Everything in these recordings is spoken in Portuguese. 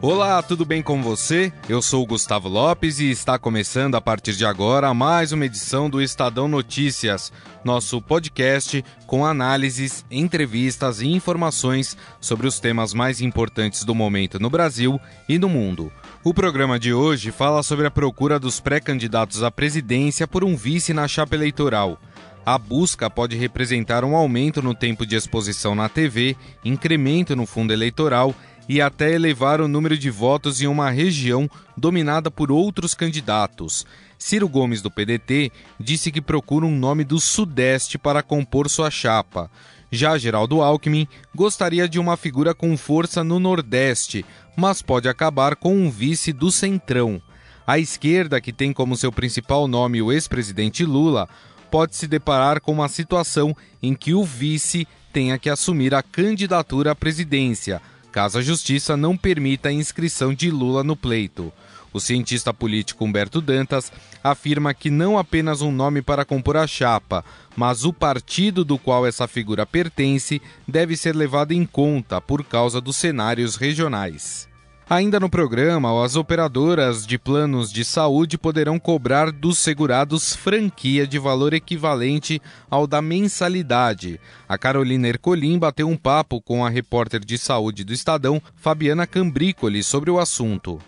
Olá, tudo bem com você? Eu sou Gustavo Lopes e está começando a partir de agora mais uma edição do Estadão Notícias, nosso podcast com análises, entrevistas e informações sobre os temas mais importantes do momento no Brasil e no mundo. O programa de hoje fala sobre a procura dos pré-candidatos à presidência por um vice na chapa eleitoral. A busca pode representar um aumento no tempo de exposição na TV, incremento no fundo eleitoral e até elevar o número de votos em uma região dominada por outros candidatos. Ciro Gomes, do PDT, disse que procura um nome do Sudeste para compor sua chapa. Já Geraldo Alckmin gostaria de uma figura com força no Nordeste, mas pode acabar com um vice do Centrão. A esquerda, que tem como seu principal nome o ex-presidente Lula, pode se deparar com uma situação em que o vice tenha que assumir a candidatura à presidência caso a Justiça não permita a inscrição de Lula no pleito. O cientista político Humberto Dantas afirma que não apenas um nome para compor a chapa, mas o partido do qual essa figura pertence deve ser levado em conta por causa dos cenários regionais. Ainda no programa, as operadoras de planos de saúde poderão cobrar dos segurados franquia de valor equivalente ao da mensalidade. A Carolina Ercolim bateu um papo com a repórter de saúde do Estadão, Fabiana Cambrícoli, sobre o assunto.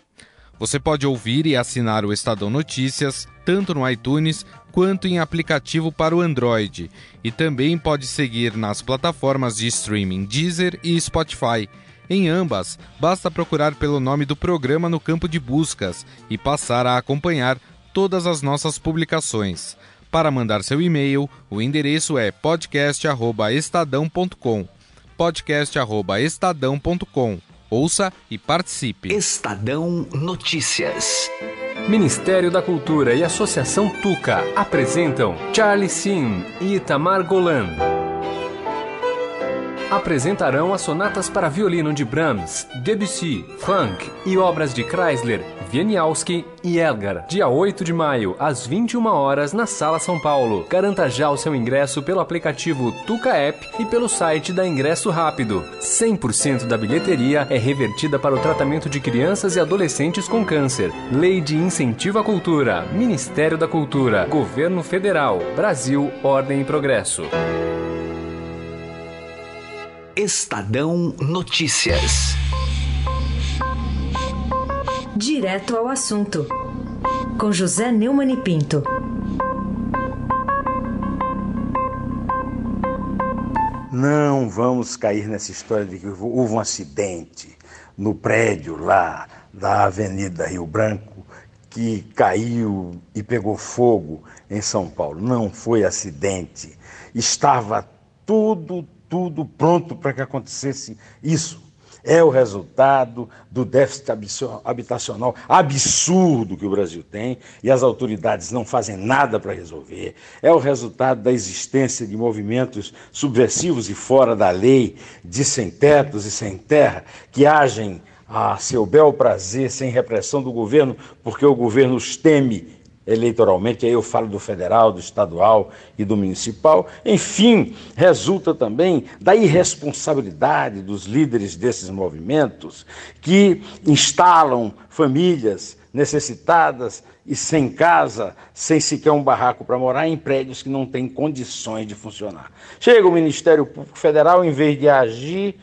Você pode ouvir e assinar o Estadão Notícias tanto no iTunes quanto em aplicativo para o Android. E também pode seguir nas plataformas de streaming Deezer e Spotify. Em ambas, basta procurar pelo nome do programa no campo de buscas e passar a acompanhar todas as nossas publicações. Para mandar seu e-mail, o endereço é podcast@estadão.com. podcast@estadão.com. Ouça e participe. Estadão Notícias. Ministério da Cultura e Associação Tuca apresentam Charlie Sim e Itamar Golan apresentarão as sonatas para violino de Brahms, Debussy, Funk e obras de Chrysler, Wieniawski e Elgar. Dia 8 de maio, às 21 horas, na Sala São Paulo. Garanta já o seu ingresso pelo aplicativo Tuca App e pelo site da Ingresso Rápido. 100% da bilheteria é revertida para o tratamento de crianças e adolescentes com câncer. Lei de Incentivo à Cultura, Ministério da Cultura, Governo Federal, Brasil, Ordem e Progresso. Estadão Notícias. Direto ao assunto. Com José Neumann e Pinto. Não vamos cair nessa história de que houve um acidente no prédio lá da Avenida Rio Branco que caiu e pegou fogo em São Paulo. Não foi acidente. Estava tudo, tudo pronto para que acontecesse isso. É o resultado do déficit habitacional absurdo que o Brasil tem e as autoridades não fazem nada para resolver. É o resultado da existência de movimentos subversivos e fora da lei, de sem-tetos e sem terra, que agem a seu bel prazer, sem repressão do governo, porque o governo os teme eleitoralmente, aí eu falo do federal, do estadual e do municipal. Enfim, resulta também da irresponsabilidade dos líderes desses movimentos que instalam famílias necessitadas e sem casa, sem sequer um barraco para morar, em prédios que não têm condições de funcionar. Chega o Ministério Público Federal, em vez de agir,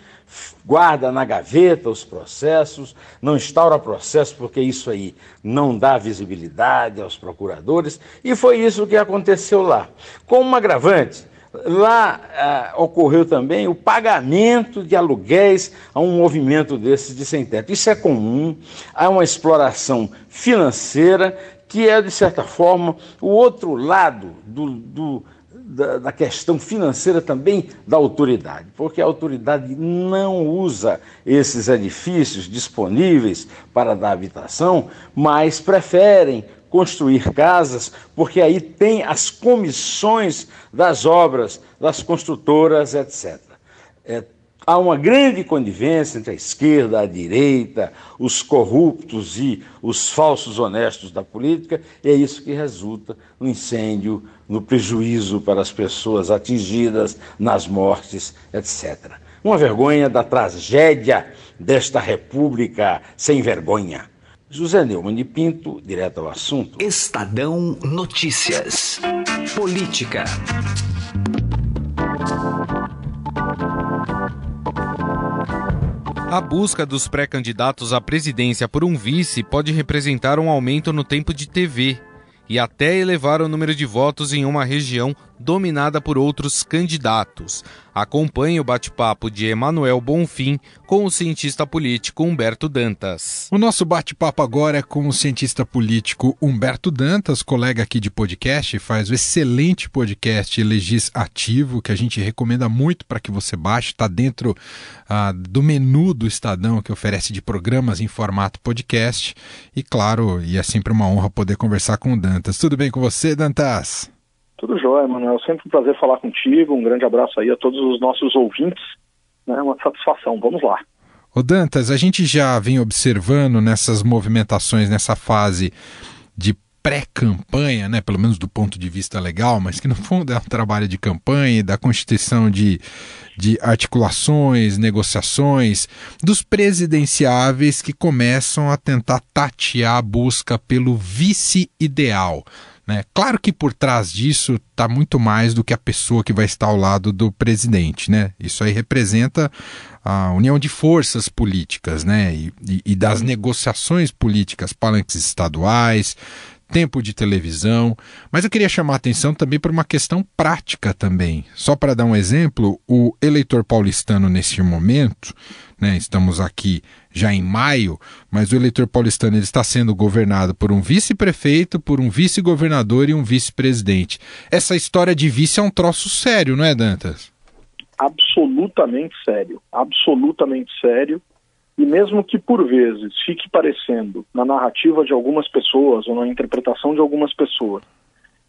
guarda na gaveta os processos, não instaura processo porque isso aí não dá visibilidade aos procuradores, e foi isso que aconteceu lá. Com um agravante, lá ah, ocorreu também o pagamento de aluguéis a um movimento desses de sem-teto. Isso é comum, há uma exploração financeira que é, de certa forma, o outro lado do, do da, da, questão financeira também da autoridade, porque a autoridade não usa esses edifícios disponíveis para dar habitação, mas preferem construir casas, porque aí tem as comissões das obras, das construtoras, etc. É, Há uma grande conivência entre a esquerda, a direita, os corruptos e os falsos honestos da política, e é isso que resulta no incêndio, no prejuízo para as pessoas atingidas, nas mortes, etc. Uma vergonha da tragédia desta república sem vergonha. José Neumann de Pinto, direto ao assunto. Estadão Notícias. Política. A busca dos pré-candidatos à presidência por um vice pode representar um aumento no tempo de TV e até elevar o número de votos em uma região dominada por outros candidatos. Acompanhe o bate-papo de Emanuel Bonfim com o cientista político Humberto Dantas. O nosso bate-papo agora é com o cientista político Humberto Dantas, colega aqui de podcast, faz o excelente podcast Legis Ativo, que a gente recomenda muito para que você baixe, está dentro ah, do menu do Estadão que oferece de programas em formato podcast. E claro, e é sempre uma honra poder conversar com o Dantas. Tudo bem com você, Dantas? Tudo jóia, Manuel. Sempre um prazer falar contigo. Um grande abraço aí a todos os nossos ouvintes. Né? uma satisfação. Vamos lá. Ô Dantas, a gente já vem observando nessas movimentações, nessa fase de pré-campanha, né, pelo menos do ponto de vista legal, mas que no fundo é um trabalho de campanha, da constituição de, de articulações, negociações, dos presidenciáveis que começam a tentar tatear a busca pelo vice ideal. Né? Claro que por trás disso está muito mais do que a pessoa que vai estar ao lado do presidente. Né? Isso aí representa a união de forças políticas né? e, e, e das negociações políticas, palanques estaduais, tempo de televisão. Mas eu queria chamar a atenção também para uma questão prática também. Só para dar um exemplo, o eleitor paulistano neste momento, né, estamos aqui já em maio, mas o eleitor paulistano ele está sendo governado por um vice-prefeito, por um vice-governador e um vice-presidente. Essa história de vice é um troço sério, não é, Dantas? Absolutamente sério, absolutamente sério. E mesmo que por vezes fique parecendo na narrativa de algumas pessoas ou na interpretação de algumas pessoas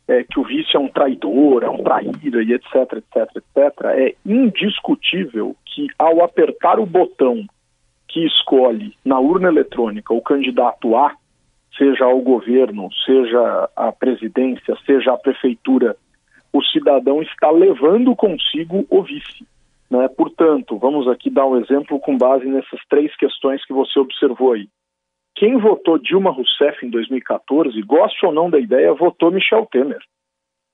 é, que o vice é um traidor, é um traíra e etc, etc, etc, é indiscutível que ao apertar o botão que escolhe na urna eletrônica o candidato A, seja ao governo, seja à presidência, seja à prefeitura, o cidadão está levando consigo o vice. Né? Portanto, vamos aqui dar um exemplo com base nessas três questões que você observou aí. Quem votou Dilma Rousseff em 2014, goste ou não da ideia, votou Michel Temer.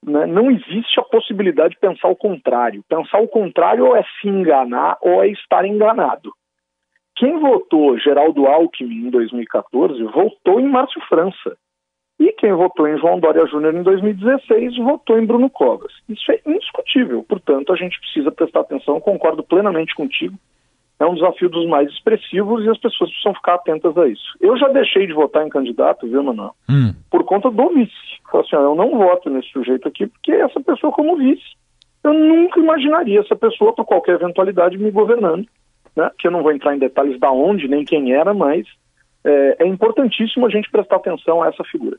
Né? Não existe a possibilidade de pensar o contrário. Pensar o contrário ou é se enganar ou é estar enganado. Quem votou Geraldo Alckmin em 2014 votou em Márcio França. E quem votou em João Dória Júnior em 2016 votou em Bruno Covas. Isso é indiscutível. Portanto, a gente precisa prestar atenção. Concordo plenamente contigo. É um desafio dos mais expressivos e as pessoas precisam ficar atentas a isso. Eu já deixei de votar em candidato, viu, Manuel? Hum. Por conta do vice. Falei assim, eu não voto nesse sujeito aqui porque essa pessoa como vice. Eu nunca imaginaria essa pessoa, por qualquer eventualidade, me governando né, que eu não vou entrar em detalhes da onde nem quem era, mas é, é importantíssimo a gente prestar atenção a essa figura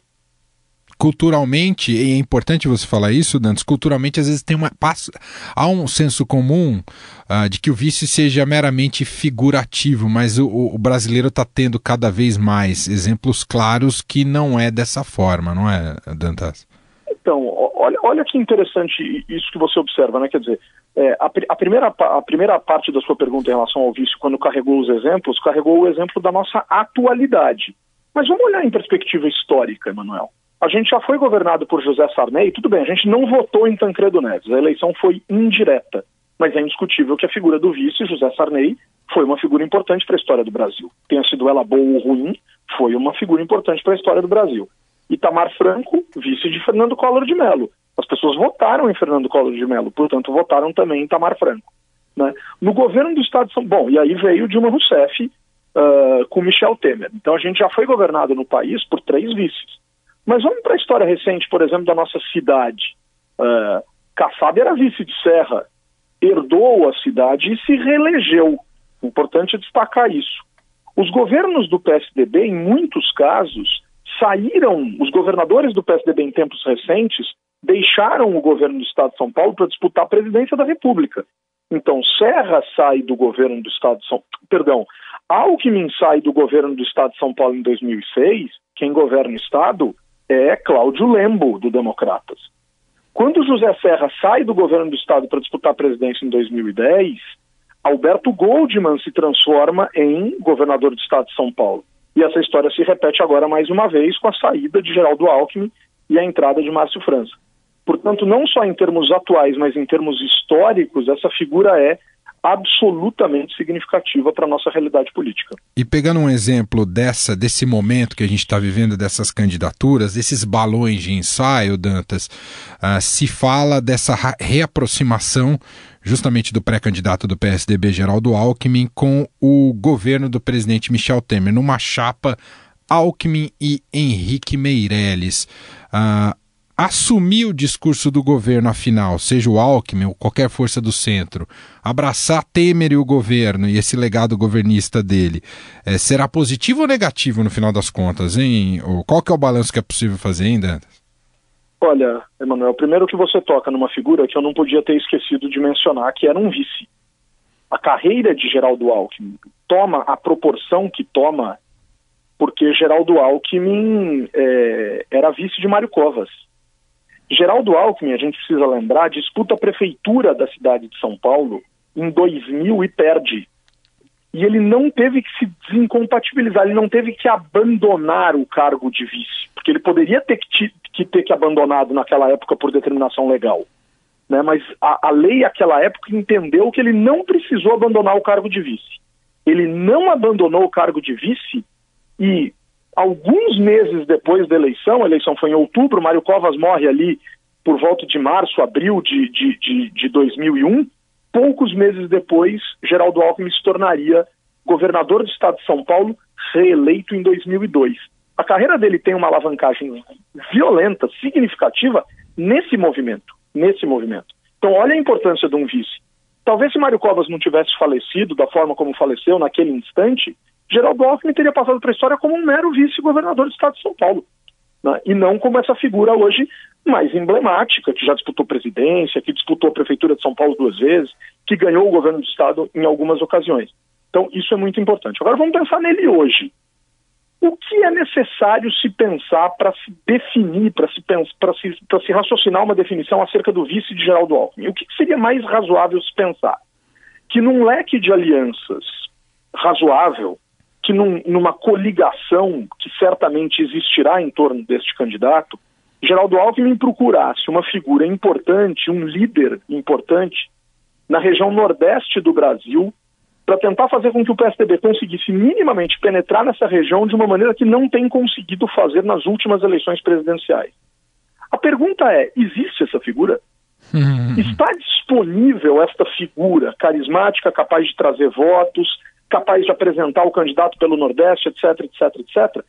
culturalmente, e é importante você falar isso, Dantes, culturalmente às vezes tem uma há um senso comum uh, de que o vice seja meramente figurativo, mas o, o brasileiro está tendo cada vez mais exemplos claros que não é dessa forma, não é, Dantas? Então, olha, olha que interessante isso que você observa, né? Quer dizer, é, a, a, primeira, a primeira parte da sua pergunta em relação ao vício, quando carregou os exemplos, carregou o exemplo da nossa atualidade. Mas vamos olhar em perspectiva histórica, Emanuel. A gente já foi governado por José Sarney, tudo bem, a gente não votou em Tancredo Neves, a eleição foi indireta, mas é indiscutível que a figura do vice, José Sarney, foi uma figura importante para a história do Brasil. Tenha sido ela boa ou ruim, foi uma figura importante para a história do Brasil. Itamar Franco, vice de Fernando Collor de Mello. As pessoas votaram em Fernando Collor de Mello, portanto, votaram também em Itamar Franco. Né? No governo do Estado de São Paulo, e aí veio Dilma Rousseff uh, com Michel Temer. Então a gente já foi governado no país por três vices. Mas vamos para a história recente, por exemplo, da nossa cidade. Uh, Kassab era vice de Serra, herdou a cidade e se reelegeu. Importante destacar isso. Os governos do PSDB, em muitos casos, saíram, os governadores do PSDB em tempos recentes deixaram o governo do Estado de São Paulo para disputar a presidência da República. Então, Serra sai do governo do Estado de São Perdão, Alckmin sai do governo do Estado de São Paulo em 2006, quem governa o Estado é Cláudio Lembo, do Democratas. Quando José Serra sai do governo do Estado para disputar a presidência em 2010, Alberto Goldman se transforma em governador do Estado de São Paulo. E essa história se repete agora mais uma vez com a saída de Geraldo Alckmin e a entrada de Márcio França. Portanto, não só em termos atuais, mas em termos históricos, essa figura é absolutamente significativa para a nossa realidade política. E pegando um exemplo dessa desse momento que a gente está vivendo, dessas candidaturas, desses balões de ensaio, Dantas, uh, se fala dessa reaproximação justamente do pré-candidato do PSDB, Geraldo Alckmin, com o governo do presidente Michel Temer, numa chapa Alckmin e Henrique Meirelles. Uh, assumir o discurso do governo, afinal, seja o Alckmin ou qualquer força do centro, abraçar Temer e o governo e esse legado governista dele, é, será positivo ou negativo no final das contas, hein? Qual que é o balanço que é possível fazer ainda? Olha, Emanuel, primeiro que você toca numa figura que eu não podia ter esquecido de mencionar, que era um vice. A carreira de Geraldo Alckmin toma a proporção que toma porque Geraldo Alckmin é, era vice de Mário Covas Geraldo Alckmin, a gente precisa lembrar, disputa a prefeitura da cidade de São Paulo em 2000 e perde. E ele não teve que se desincompatibilizar, ele não teve que abandonar o cargo de vice, porque ele poderia ter que, ter que abandonado naquela época por determinação legal. Né? Mas a, a lei naquela época entendeu que ele não precisou abandonar o cargo de vice. Ele não abandonou o cargo de vice e Alguns meses depois da eleição, a eleição foi em outubro, Mário Covas morre ali por volta de março, abril de, de, de, de 2001. Poucos meses depois, Geraldo Alckmin se tornaria governador do estado de São Paulo, reeleito em 2002. A carreira dele tem uma alavancagem violenta, significativa, nesse movimento. Nesse movimento. Então, olha a importância de um vice. Talvez se Mário Covas não tivesse falecido da forma como faleceu naquele instante, Geraldo Alckmin teria passado para a história como um mero vice-governador do estado de São Paulo. Né? E não como essa figura hoje mais emblemática, que já disputou presidência, que disputou a prefeitura de São Paulo duas vezes, que ganhou o governo do estado em algumas ocasiões. Então, isso é muito importante. Agora, vamos pensar nele hoje. O que é necessário se pensar para se definir, para se, se, se raciocinar uma definição acerca do vice de Geraldo Alckmin? O que seria mais razoável se pensar? Que num leque de alianças razoável, que num, numa coligação que certamente existirá em torno deste candidato, Geraldo Alckmin procurasse uma figura importante, um líder importante na região nordeste do Brasil, para tentar fazer com que o PSDB conseguisse minimamente penetrar nessa região de uma maneira que não tem conseguido fazer nas últimas eleições presidenciais. A pergunta é: existe essa figura? Está disponível esta figura carismática, capaz de trazer votos, capaz de apresentar o candidato pelo Nordeste, etc, etc, etc.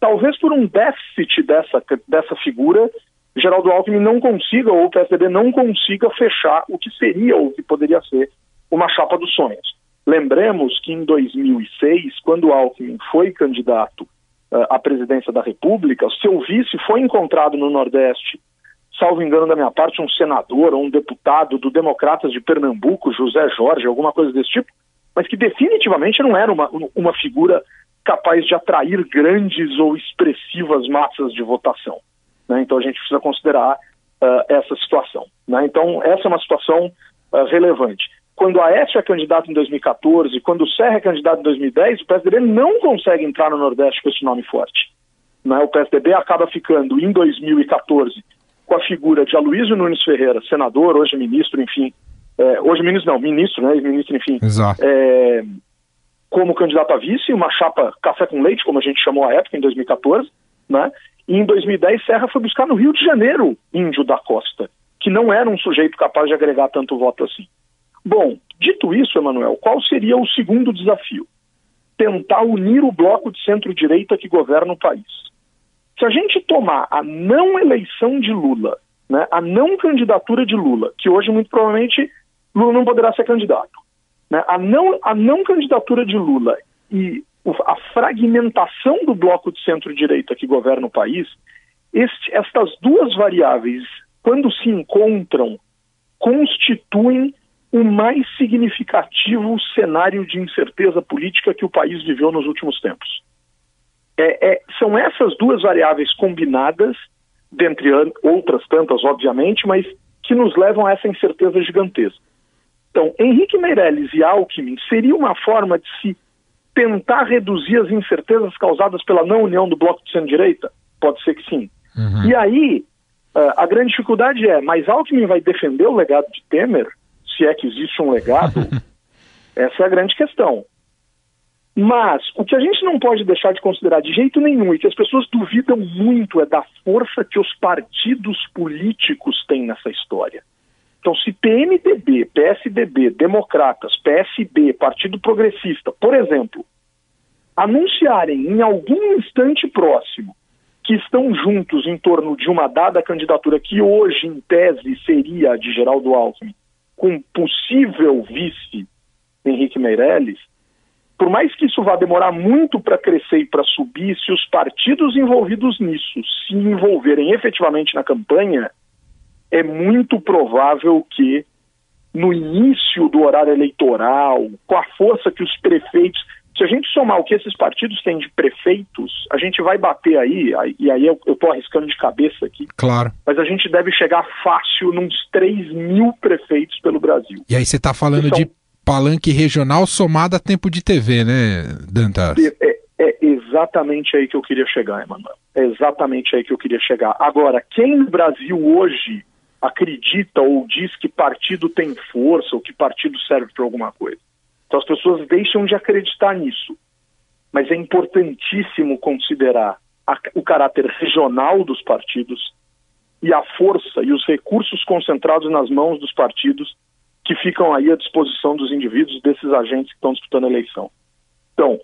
Talvez por um déficit dessa, dessa figura, Geraldo Alckmin não consiga, ou o PSDB não consiga fechar o que seria ou o que poderia ser uma chapa dos sonhos. Lembremos que em 2006, quando Alckmin foi candidato uh, à presidência da República, seu vice foi encontrado no Nordeste, salvo engano da minha parte, um senador ou um deputado do Democratas de Pernambuco, José Jorge, alguma coisa desse tipo, mas que definitivamente não era uma, uma figura capaz de atrair grandes ou expressivas massas de votação. Né? Então a gente precisa considerar uh, essa situação. Né? Então essa é uma situação uh, relevante. Quando a Aécio é candidato em 2014, quando o Serra é candidato em 2010, o PSDB não consegue entrar no Nordeste com esse nome forte. Né? O PSDB acaba ficando em 2014 com a figura de Aloysio Nunes Ferreira, senador, hoje ministro, enfim, é, hoje ministro não, ministro, né, ministro, enfim, é, como candidato a vice, uma chapa café com leite, como a gente chamou a época, em 2014, né, e em 2010 Serra foi buscar no Rio de Janeiro Índio da Costa, que não era um sujeito capaz de agregar tanto voto assim. Bom, dito isso, Emanuel, qual seria o segundo desafio? Tentar unir o bloco de centro-direita que governa o país. Se a gente tomar a não eleição de Lula, né, a não candidatura de Lula, que hoje muito provavelmente Lula não poderá ser candidato. Né? A, não, a não candidatura de Lula e a fragmentação do bloco de centro-direita que governa o país, este, estas duas variáveis, quando se encontram, constituem o mais significativo cenário de incerteza política que o país viveu nos últimos tempos. É, é, são essas duas variáveis combinadas, dentre outras tantas, obviamente, mas que nos levam a essa incerteza gigantesca. Então, Henrique Meirelles e Alckmin seria uma forma de se tentar reduzir as incertezas causadas pela não união do bloco de centro-direita? Pode ser que sim. Uhum. E aí, a grande dificuldade é, mas Alckmin vai defender o legado de Temer? Se é que existe um legado? Essa é a grande questão. Mas o que a gente não pode deixar de considerar de jeito nenhum e que as pessoas duvidam muito é da força que os partidos políticos têm nessa história. Então, se PMDB, PSDB, Democratas, PSB, Partido Progressista, por exemplo, anunciarem em algum instante próximo que estão juntos em torno de uma dada candidatura que hoje, em tese, seria a de Geraldo Alckmin, com possível vice Henrique Meirelles, por mais que isso vá demorar muito para crescer e para subir, se os partidos envolvidos nisso se envolverem efetivamente na campanha, é muito provável que no início do horário eleitoral, com a força que os prefeitos. Se a gente somar o que esses partidos têm de prefeitos, a gente vai bater aí, e aí eu estou arriscando de cabeça aqui. Claro. Mas a gente deve chegar fácil nos 3 mil prefeitos pelo Brasil. E aí você está falando são... de palanque regional somado a tempo de TV, né, Dantas? É, é exatamente aí que eu queria chegar, Emanuel. É exatamente aí que eu queria chegar. Agora, quem no Brasil hoje acredita ou diz que partido tem força ou que partido serve para alguma coisa. Então as pessoas deixam de acreditar nisso. Mas é importantíssimo considerar a, o caráter regional dos partidos e a força e os recursos concentrados nas mãos dos partidos que ficam aí à disposição dos indivíduos, desses agentes que estão disputando a eleição. Então,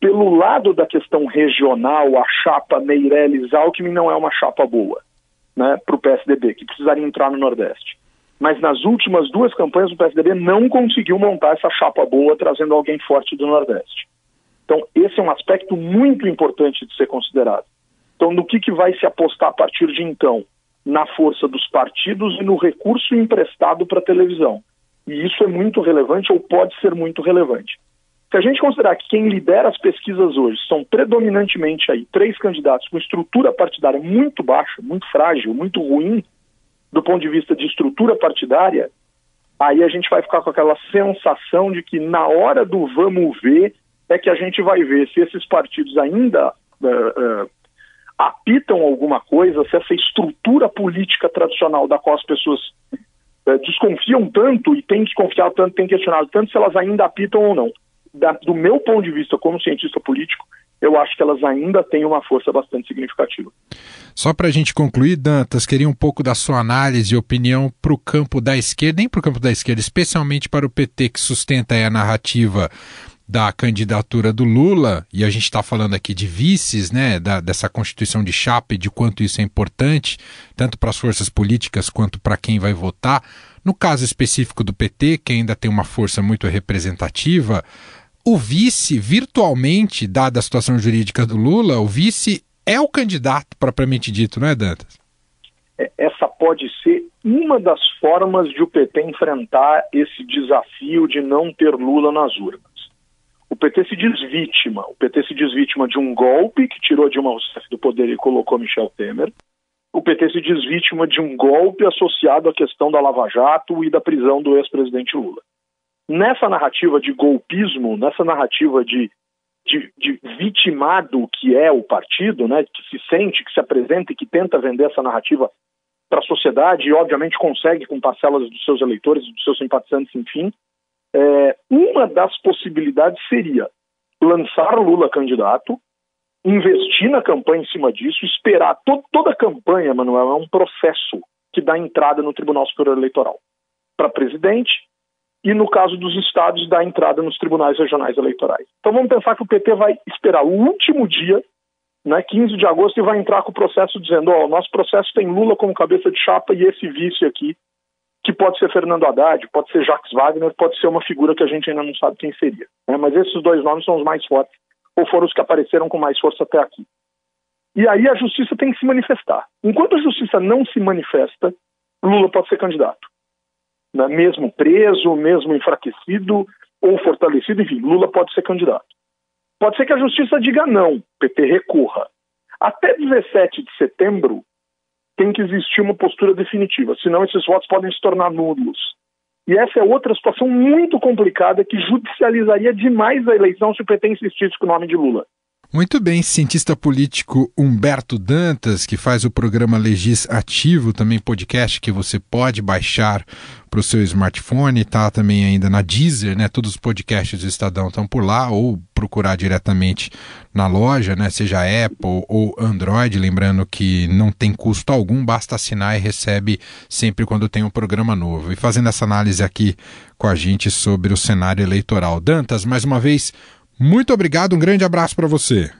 pelo lado da questão regional, a chapa Meirelles-Alckmin não é uma chapa boa né, para o PSDB, que precisaria entrar no Nordeste. Mas nas últimas duas campanhas, o PSDB não conseguiu montar essa chapa boa, trazendo alguém forte do Nordeste. Então, esse é um aspecto muito importante de ser considerado. Então, no que, que vai se apostar a partir de então? Na força dos partidos e no recurso emprestado para a televisão. E isso é muito relevante ou pode ser muito relevante. Se a gente considerar que quem lidera as pesquisas hoje são predominantemente aí três candidatos com estrutura partidária muito baixa, muito frágil, muito ruim do ponto de vista de estrutura partidária, aí a gente vai ficar com aquela sensação de que na hora do vamos ver é que a gente vai ver se esses partidos ainda uh, uh, apitam alguma coisa, se essa estrutura política tradicional da qual as pessoas uh, desconfiam tanto e têm desconfiado tanto, têm questionado tanto, se elas ainda apitam ou não da, do meu ponto de vista como cientista político, eu acho que elas ainda têm uma força bastante significativa. Só para a gente concluir, Dantas, queria um pouco da sua análise e opinião para o campo da esquerda, nem para o campo da esquerda, especialmente para o PT que sustenta a narrativa da candidatura do Lula, e a gente está falando aqui de vices, né, da, dessa constituição de chapa e de quanto isso é importante, tanto para as forças políticas quanto para quem vai votar. No caso específico do PT, que ainda tem uma força muito representativa, o vice, virtualmente, dada a situação jurídica do Lula, o vice é o candidato propriamente dito, não é, Dantas? É, essa pode ser uma das formas de o PT enfrentar esse desafio de não ter Lula nas urnas. O PT se diz vítima. O PT se diz vítima de um golpe que tirou Dilma Rousseff do poder e colocou Michel Temer. O PT se diz vítima de um golpe associado à questão da Lava Jato e da prisão do ex-presidente Lula nessa narrativa de golpismo, nessa narrativa de, de, de, vitimado que é o partido, né, que se sente, que se apresenta e que tenta vender essa narrativa para a sociedade e, obviamente, consegue com parcelas dos seus eleitores, dos seus simpatizantes, enfim, é, uma das possibilidades seria lançar Lula candidato, investir na campanha em cima disso, esperar. Todo, toda a campanha, Manuel, é um processo que dá entrada no Tribunal Superior Eleitoral para presidente, e, no caso dos estados, da entrada nos tribunais regionais eleitorais. Então vamos pensar que o PT vai esperar o último dia, né, 15 de agosto, e vai entrar com o processo dizendo: ó, oh, o nosso processo tem Lula como cabeça de chapa e esse vice aqui, que pode ser Fernando Haddad, pode ser Jacques Wagner, pode ser uma figura que a gente ainda não sabe quem seria. Né, mas esses dois nomes são os mais fortes, ou foram os que apareceram com mais força até aqui. E aí a justiça tem que se manifestar. Enquanto a justiça não se manifesta, Lula pode ser candidato. Né, mesmo preso, mesmo enfraquecido ou fortalecido, enfim, Lula pode ser candidato. Pode ser que a justiça diga não, PT recorra. Até 17 de setembro tem que existir uma postura definitiva, senão esses votos podem se tornar nulos. E essa é outra situação muito complicada que judicializaria demais a eleição se o PT insistisse com o nome de Lula. Muito bem, cientista político Humberto Dantas, que faz o programa Legis Ativo, também podcast que você pode baixar para o seu smartphone, está também ainda na Deezer, né? Todos os podcasts do Estadão estão por lá, ou procurar diretamente na loja, né? Seja Apple ou Android, lembrando que não tem custo algum, basta assinar e recebe sempre quando tem um programa novo. E fazendo essa análise aqui com a gente sobre o cenário eleitoral. Dantas, mais uma vez, muito obrigado, um grande abraço para você.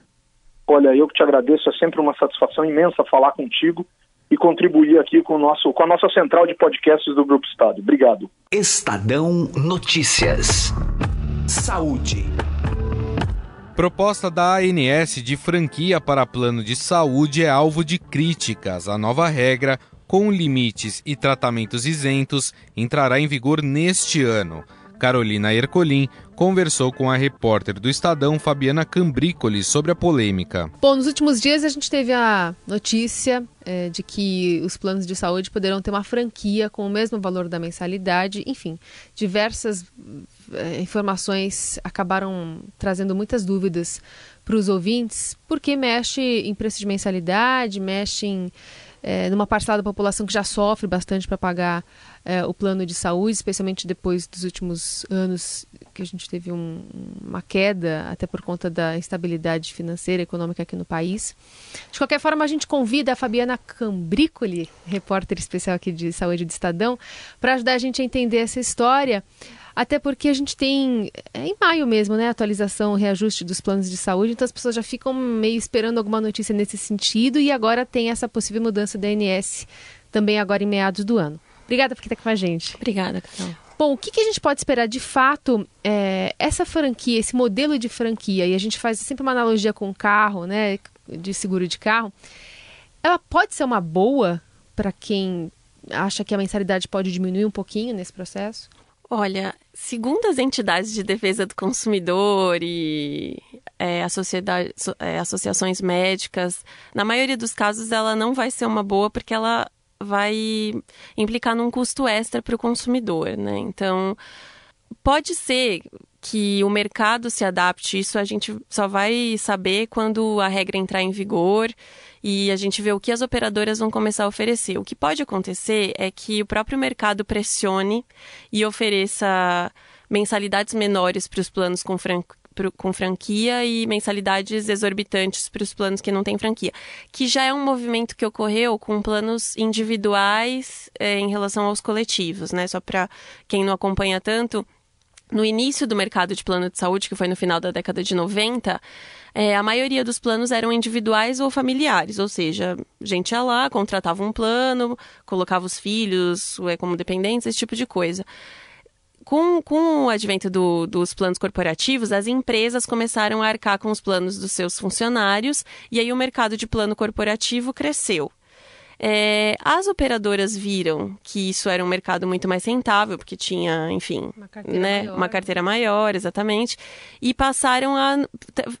Olha, eu que te agradeço, é sempre uma satisfação imensa falar contigo e contribuir aqui com, o nosso, com a nossa central de podcasts do Grupo Estado. Obrigado. Estadão Notícias. Saúde. Proposta da ANS de franquia para plano de saúde é alvo de críticas. A nova regra, com limites e tratamentos isentos, entrará em vigor neste ano. Carolina Ercolim, conversou com a repórter do Estadão, Fabiana Cambrícoli, sobre a polêmica. Bom, nos últimos dias a gente teve a notícia é, de que os planos de saúde poderão ter uma franquia com o mesmo valor da mensalidade. Enfim, diversas é, informações acabaram trazendo muitas dúvidas para os ouvintes, porque mexe em preço de mensalidade, mexe em é, numa parcela da população que já sofre bastante para pagar é, o plano de saúde, especialmente depois dos últimos anos que a gente teve um, uma queda, até por conta da instabilidade financeira e econômica aqui no país. De qualquer forma, a gente convida a Fabiana Cambrícoli, repórter especial aqui de saúde do Estadão, para ajudar a gente a entender essa história. Até porque a gente tem, é em maio mesmo, né, atualização, reajuste dos planos de saúde, então as pessoas já ficam meio esperando alguma notícia nesse sentido e agora tem essa possível mudança da ANS também agora em meados do ano. Obrigada por estar aqui com a gente. Obrigada, Carol. Bom, o que, que, a gente pode esperar de fato? É, essa franquia, esse modelo de franquia, e a gente faz sempre uma analogia com o carro, né, de seguro de carro, ela pode ser uma boa para quem acha que a mensalidade pode diminuir um pouquinho nesse processo? Olha, segundo as entidades de defesa do consumidor e é, é, associações médicas, na maioria dos casos ela não vai ser uma boa porque ela vai implicar num custo extra para o consumidor, né? Então, pode ser que o mercado se adapte, isso a gente só vai saber quando a regra entrar em vigor e a gente vê o que as operadoras vão começar a oferecer. O que pode acontecer é que o próprio mercado pressione e ofereça mensalidades menores para os planos com, fran com franquia e mensalidades exorbitantes para os planos que não têm franquia, que já é um movimento que ocorreu com planos individuais é, em relação aos coletivos, né? Só para quem não acompanha tanto, no início do mercado de plano de saúde, que foi no final da década de 90, é, a maioria dos planos eram individuais ou familiares, ou seja, gente ia lá, contratava um plano, colocava os filhos é, como dependentes, esse tipo de coisa. Com, com o advento do, dos planos corporativos, as empresas começaram a arcar com os planos dos seus funcionários e aí o mercado de plano corporativo cresceu. É, as operadoras viram que isso era um mercado muito mais rentável, porque tinha, enfim, uma carteira, né, maior. Uma carteira maior, exatamente, e passaram a.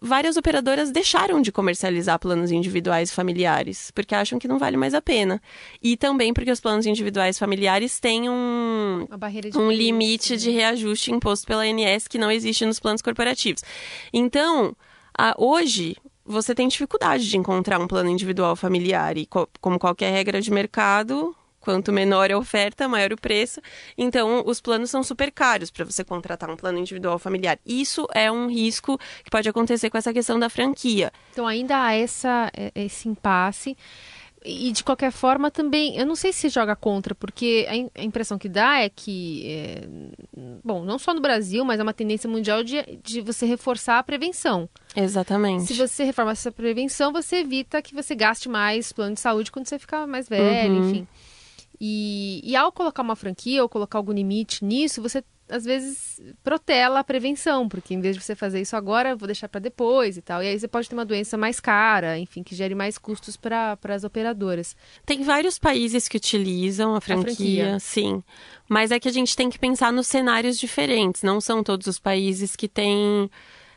Várias operadoras deixaram de comercializar planos individuais familiares, porque acham que não vale mais a pena. E também porque os planos individuais familiares têm um, um limite de reajuste imposto pela ANS que não existe nos planos corporativos. Então, a, hoje, você tem dificuldade de encontrar um plano individual familiar e co como qualquer regra de mercado, quanto menor a oferta, maior o preço. Então, os planos são super caros para você contratar um plano individual familiar. Isso é um risco que pode acontecer com essa questão da franquia. Então, ainda há essa, é, esse impasse. E de qualquer forma também, eu não sei se joga contra, porque a, impressão que dá é que, é, bom, não só no Brasil, mas é uma tendência mundial de, de você reforçar a prevenção. Exatamente. Se você reforma essa prevenção, você evita que você gaste mais plano de saúde quando você ficar mais velho, uhum. enfim. E, e ao colocar uma franquia ou colocar algum limite nisso, você às vezes, protela a prevenção, porque em vez de você fazer isso agora, eu vou deixar para depois e tal. E aí você pode ter uma doença mais cara, enfim, que gere mais custos para as operadoras. Tem vários países que utilizam a franquia, a franquia, sim. Mas é que a gente tem que pensar nos cenários diferentes. Não são todos os países que têm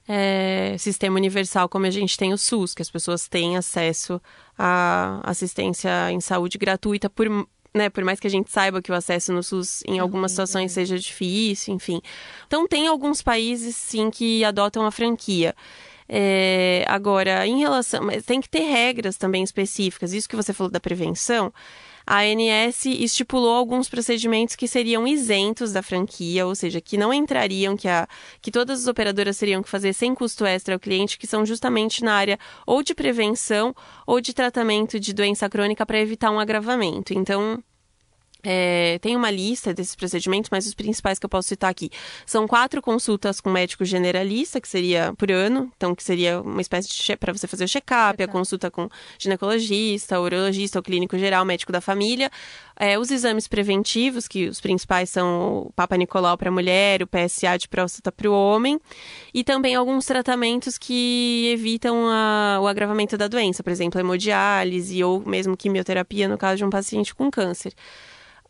é, sistema universal como a gente tem o SUS, que as pessoas têm acesso à assistência em saúde gratuita por né, por mais que a gente saiba que o acesso no SUS em algumas situações é. seja difícil, enfim. Então tem alguns países sim que adotam a franquia. É, agora, em relação. Mas tem que ter regras também específicas. Isso que você falou da prevenção a ANS estipulou alguns procedimentos que seriam isentos da franquia, ou seja, que não entrariam, que, a, que todas as operadoras teriam que fazer sem custo extra ao cliente, que são justamente na área ou de prevenção ou de tratamento de doença crônica para evitar um agravamento. Então, é, tem uma lista desses procedimentos, mas os principais que eu posso citar aqui. São quatro consultas com médico generalista, que seria por ano, então que seria uma espécie de para você fazer o check-up, a consulta com ginecologista, urologista, o clínico geral, médico da família, é, os exames preventivos, que os principais são o Papa Nicolau para a mulher, o PSA de próstata para o homem, e também alguns tratamentos que evitam a, o agravamento da doença, por exemplo, hemodiálise ou mesmo quimioterapia no caso de um paciente com câncer.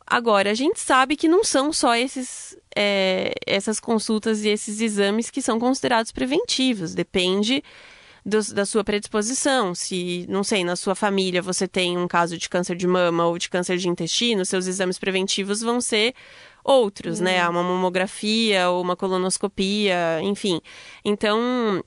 Agora, a gente sabe que não são só esses, é, essas consultas e esses exames que são considerados preventivos. Depende do, da sua predisposição. Se, não sei, na sua família você tem um caso de câncer de mama ou de câncer de intestino, seus exames preventivos vão ser outros, né? Hum. Uma mamografia ou uma colonoscopia, enfim. Então,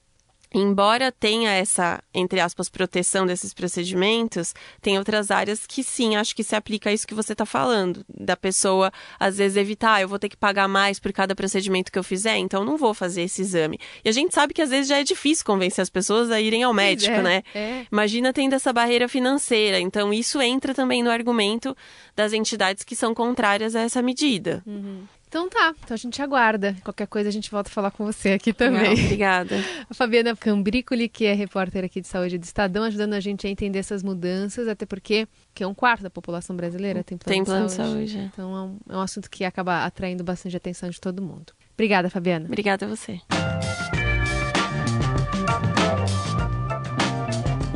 embora tenha essa, entre aspas, proteção desses procedimentos, tem outras áreas que sim, acho que se aplica a isso que você está falando. Da pessoa, às vezes, evitar, ah, eu vou ter que pagar mais por cada procedimento que eu fizer, então não vou fazer esse exame. E a gente sabe que às vezes já é difícil convencer as pessoas a irem ao médico, é, né? É. Imagina tendo essa barreira financeira. Então, isso entra também no argumento das entidades que são contrárias a essa medida. Uhum. Então tá, então a gente aguarda. Qualquer coisa a gente volta a falar com você aqui também. obrigada. A Fabiana Cambricoli, que é repórter aqui de saúde do Estadão, ajudando a gente a entender essas mudanças, até porque que é um quarto da população brasileira tem plano, tem plano de saúde. De saúde. Então é um, é um assunto que acaba atraindo bastante atenção de todo mundo. Obrigada, Fabiana. Obrigada a você.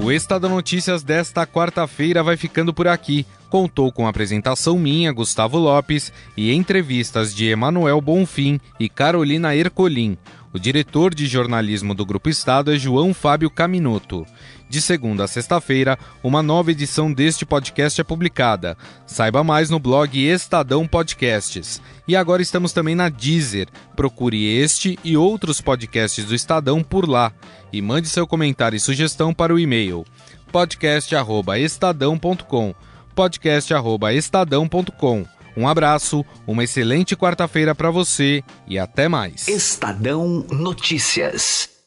O Estadão Notícias desta quarta-feira vai ficando por aqui. Contou com apresentação minha, Gustavo Lopes, e entrevistas de Emanuel Bonfim e Carolina Ercolim. O diretor de jornalismo do Grupo Estado é João Fábio Caminoto. De segunda a sexta-feira, uma nova edição deste podcast é publicada. Saiba mais no blog Estadão Podcasts. E agora estamos também na Deezer. Procure este e outros podcasts do Estadão por lá. E mande seu comentário e sugestão para o e-mail podcast@estadão.com. podcast@estadão.com. Um abraço, uma excelente quarta-feira para você e até mais. Estadão Notícias.